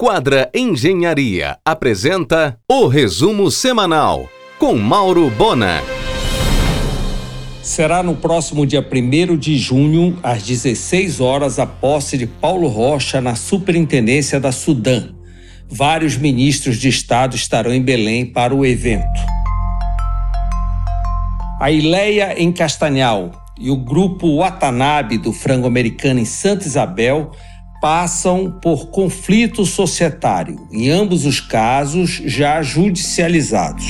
Quadra Engenharia apresenta o resumo semanal com Mauro Bona. Será no próximo dia 1 de junho, às 16 horas, a posse de Paulo Rocha na Superintendência da Sudã. Vários ministros de Estado estarão em Belém para o evento. A Ileia em Castanhal e o grupo Watanabe do frango americano em Santa Isabel passam por conflito societário, em ambos os casos já judicializados.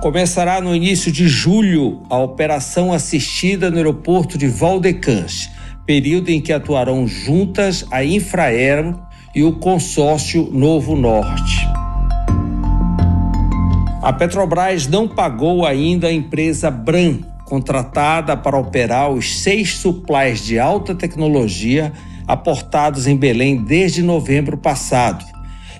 Começará no início de julho a operação assistida no aeroporto de Valdecans, período em que atuarão juntas a Infraero e o consórcio Novo Norte. A Petrobras não pagou ainda a empresa Bran, contratada para operar os seis supplies de alta tecnologia aportados em Belém desde novembro passado.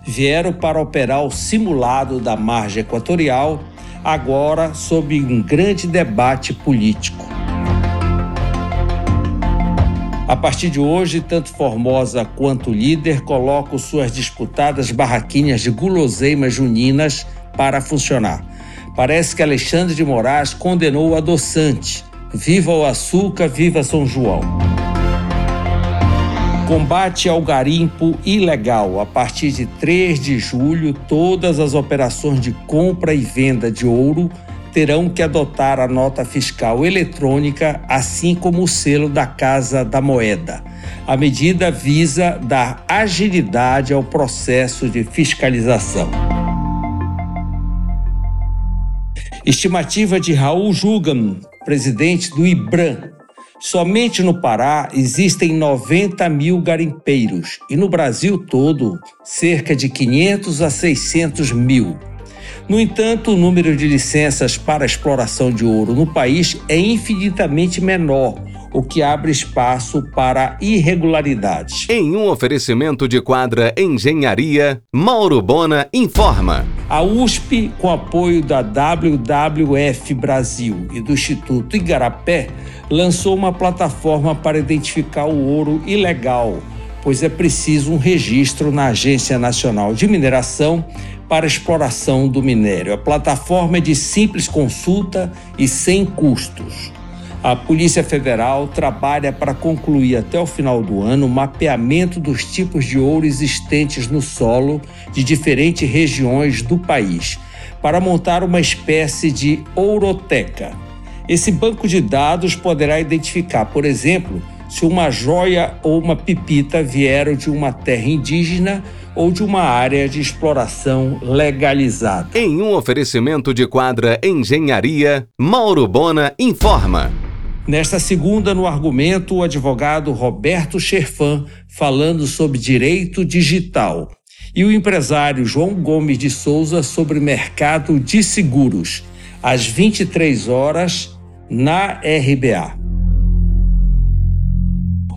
Vieram para operar o simulado da margem equatorial, agora sob um grande debate político. A partir de hoje, tanto Formosa quanto Líder colocam suas disputadas barraquinhas de guloseimas juninas para funcionar. Parece que Alexandre de Moraes condenou o adoçante. Viva o açúcar, viva São João. Combate ao garimpo ilegal. A partir de 3 de julho, todas as operações de compra e venda de ouro terão que adotar a nota fiscal eletrônica, assim como o selo da Casa da Moeda. A medida visa dar agilidade ao processo de fiscalização. Estimativa de Raul Jugan, presidente do IBRAM. Somente no Pará existem 90 mil garimpeiros e no Brasil todo cerca de 500 a 600 mil. No entanto, o número de licenças para exploração de ouro no país é infinitamente menor o que abre espaço para irregularidades. Em um oferecimento de quadra Engenharia, Mauro Bona informa. A USP, com apoio da WWF Brasil e do Instituto Igarapé, lançou uma plataforma para identificar o ouro ilegal, pois é preciso um registro na Agência Nacional de Mineração para exploração do minério. A plataforma é de simples consulta e sem custos. A Polícia Federal trabalha para concluir até o final do ano o mapeamento dos tipos de ouro existentes no solo de diferentes regiões do país, para montar uma espécie de ouroteca. Esse banco de dados poderá identificar, por exemplo, se uma joia ou uma pipita vieram de uma terra indígena ou de uma área de exploração legalizada. Em um oferecimento de quadra Engenharia, Mauro Bona informa. Nesta segunda, no argumento, o advogado Roberto Scherfan falando sobre direito digital. E o empresário João Gomes de Souza sobre mercado de seguros, às 23 horas, na RBA.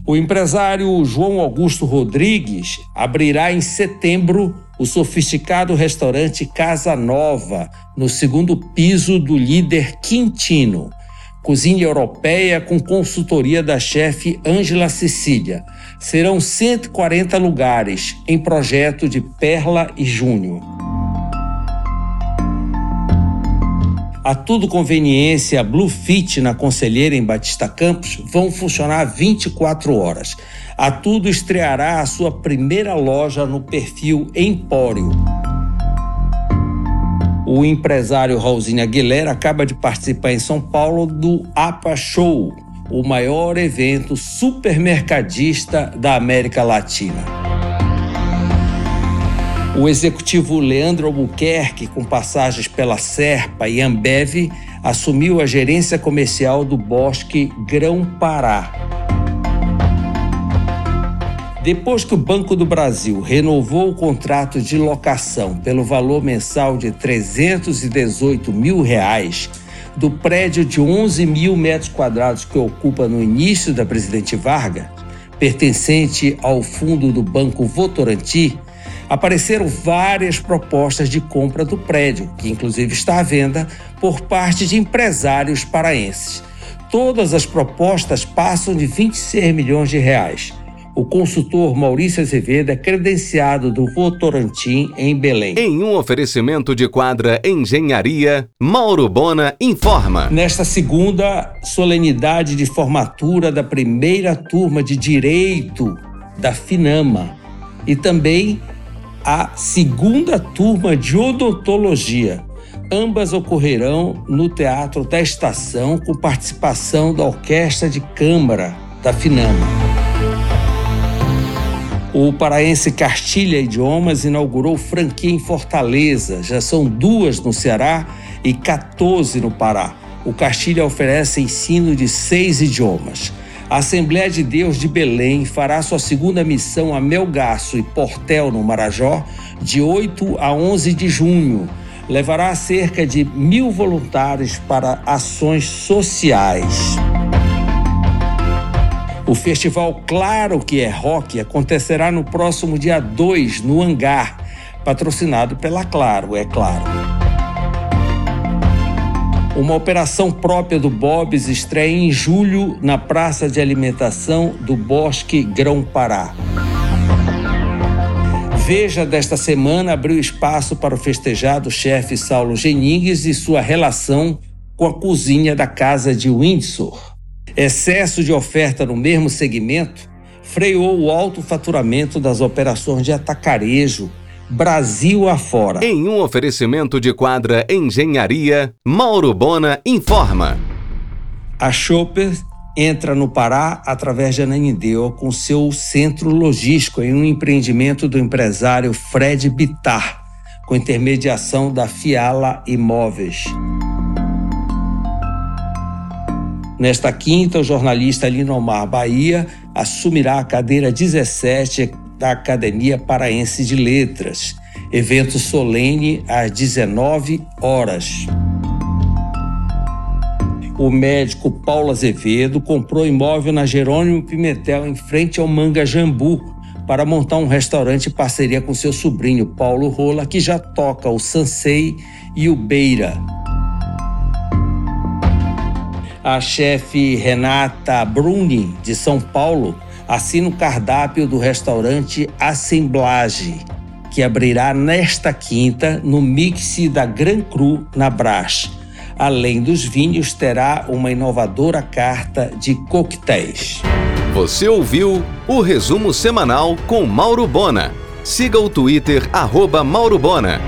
O empresário João Augusto Rodrigues abrirá em setembro o sofisticado restaurante Casa Nova, no segundo piso do líder Quintino cozinha europeia com consultoria da chefe Ângela Cecília. Serão 140 lugares em projeto de Perla e Júnior. A Tudo Conveniência Blue Fit na Conselheira em Batista Campos vão funcionar 24 horas. A Tudo estreará a sua primeira loja no perfil Empório. O empresário Raulzinho Aguilera acaba de participar em São Paulo do APA Show, o maior evento supermercadista da América Latina. O executivo Leandro Albuquerque, com passagens pela Serpa e Ambev, assumiu a gerência comercial do Bosque Grão Pará. Depois que o Banco do Brasil renovou o contrato de locação pelo valor mensal de 318 mil reais do prédio de 11 mil metros quadrados que ocupa no início da Presidente Vargas, pertencente ao fundo do Banco Votorantim, apareceram várias propostas de compra do prédio, que inclusive está à venda por parte de empresários paraenses. Todas as propostas passam de 26 milhões de reais. O consultor Maurício Azevedo é credenciado do Votorantim em Belém. Em um oferecimento de quadra Engenharia, Mauro Bona informa. Nesta segunda solenidade de formatura da primeira turma de Direito da Finama e também a segunda turma de Odontologia. Ambas ocorrerão no Teatro da Estação com participação da Orquestra de Câmara da Finama. O paraense Castilha Idiomas inaugurou franquia em Fortaleza. Já são duas no Ceará e 14 no Pará. O Castilha oferece ensino de seis idiomas. A Assembleia de Deus de Belém fará sua segunda missão a Melgaço e Portel, no Marajó, de 8 a 11 de junho. Levará cerca de mil voluntários para ações sociais. O festival Claro que é Rock acontecerá no próximo dia 2, no Hangar, patrocinado pela Claro, é claro. Uma operação própria do Bob's estreia em julho na Praça de Alimentação do Bosque Grão-Pará. Veja desta semana abriu espaço para o festejado chefe Saulo Geningues e sua relação com a cozinha da Casa de Windsor. Excesso de oferta no mesmo segmento freou o alto faturamento das operações de atacarejo Brasil afora. Em um oferecimento de quadra Engenharia, Mauro Bona informa. A Chopper entra no Pará através de Ananindeua com seu centro logístico em um empreendimento do empresário Fred Bitar, com intermediação da Fiala Imóveis. Nesta quinta, o jornalista Linomar Bahia assumirá a cadeira 17 da Academia Paraense de Letras. Evento solene às 19 horas. O médico Paulo Azevedo comprou imóvel na Jerônimo Pimentel, em frente ao Manga Jambu, para montar um restaurante em parceria com seu sobrinho Paulo Rola, que já toca o Sansei e o Beira. A chefe Renata Bruni, de São Paulo, assina o cardápio do restaurante Assemblage, que abrirá nesta quinta no mix da Gran Cru, na Brás. Além dos vinhos, terá uma inovadora carta de coquetéis. Você ouviu o resumo semanal com Mauro Bona. Siga o Twitter, arroba Mauro Bona.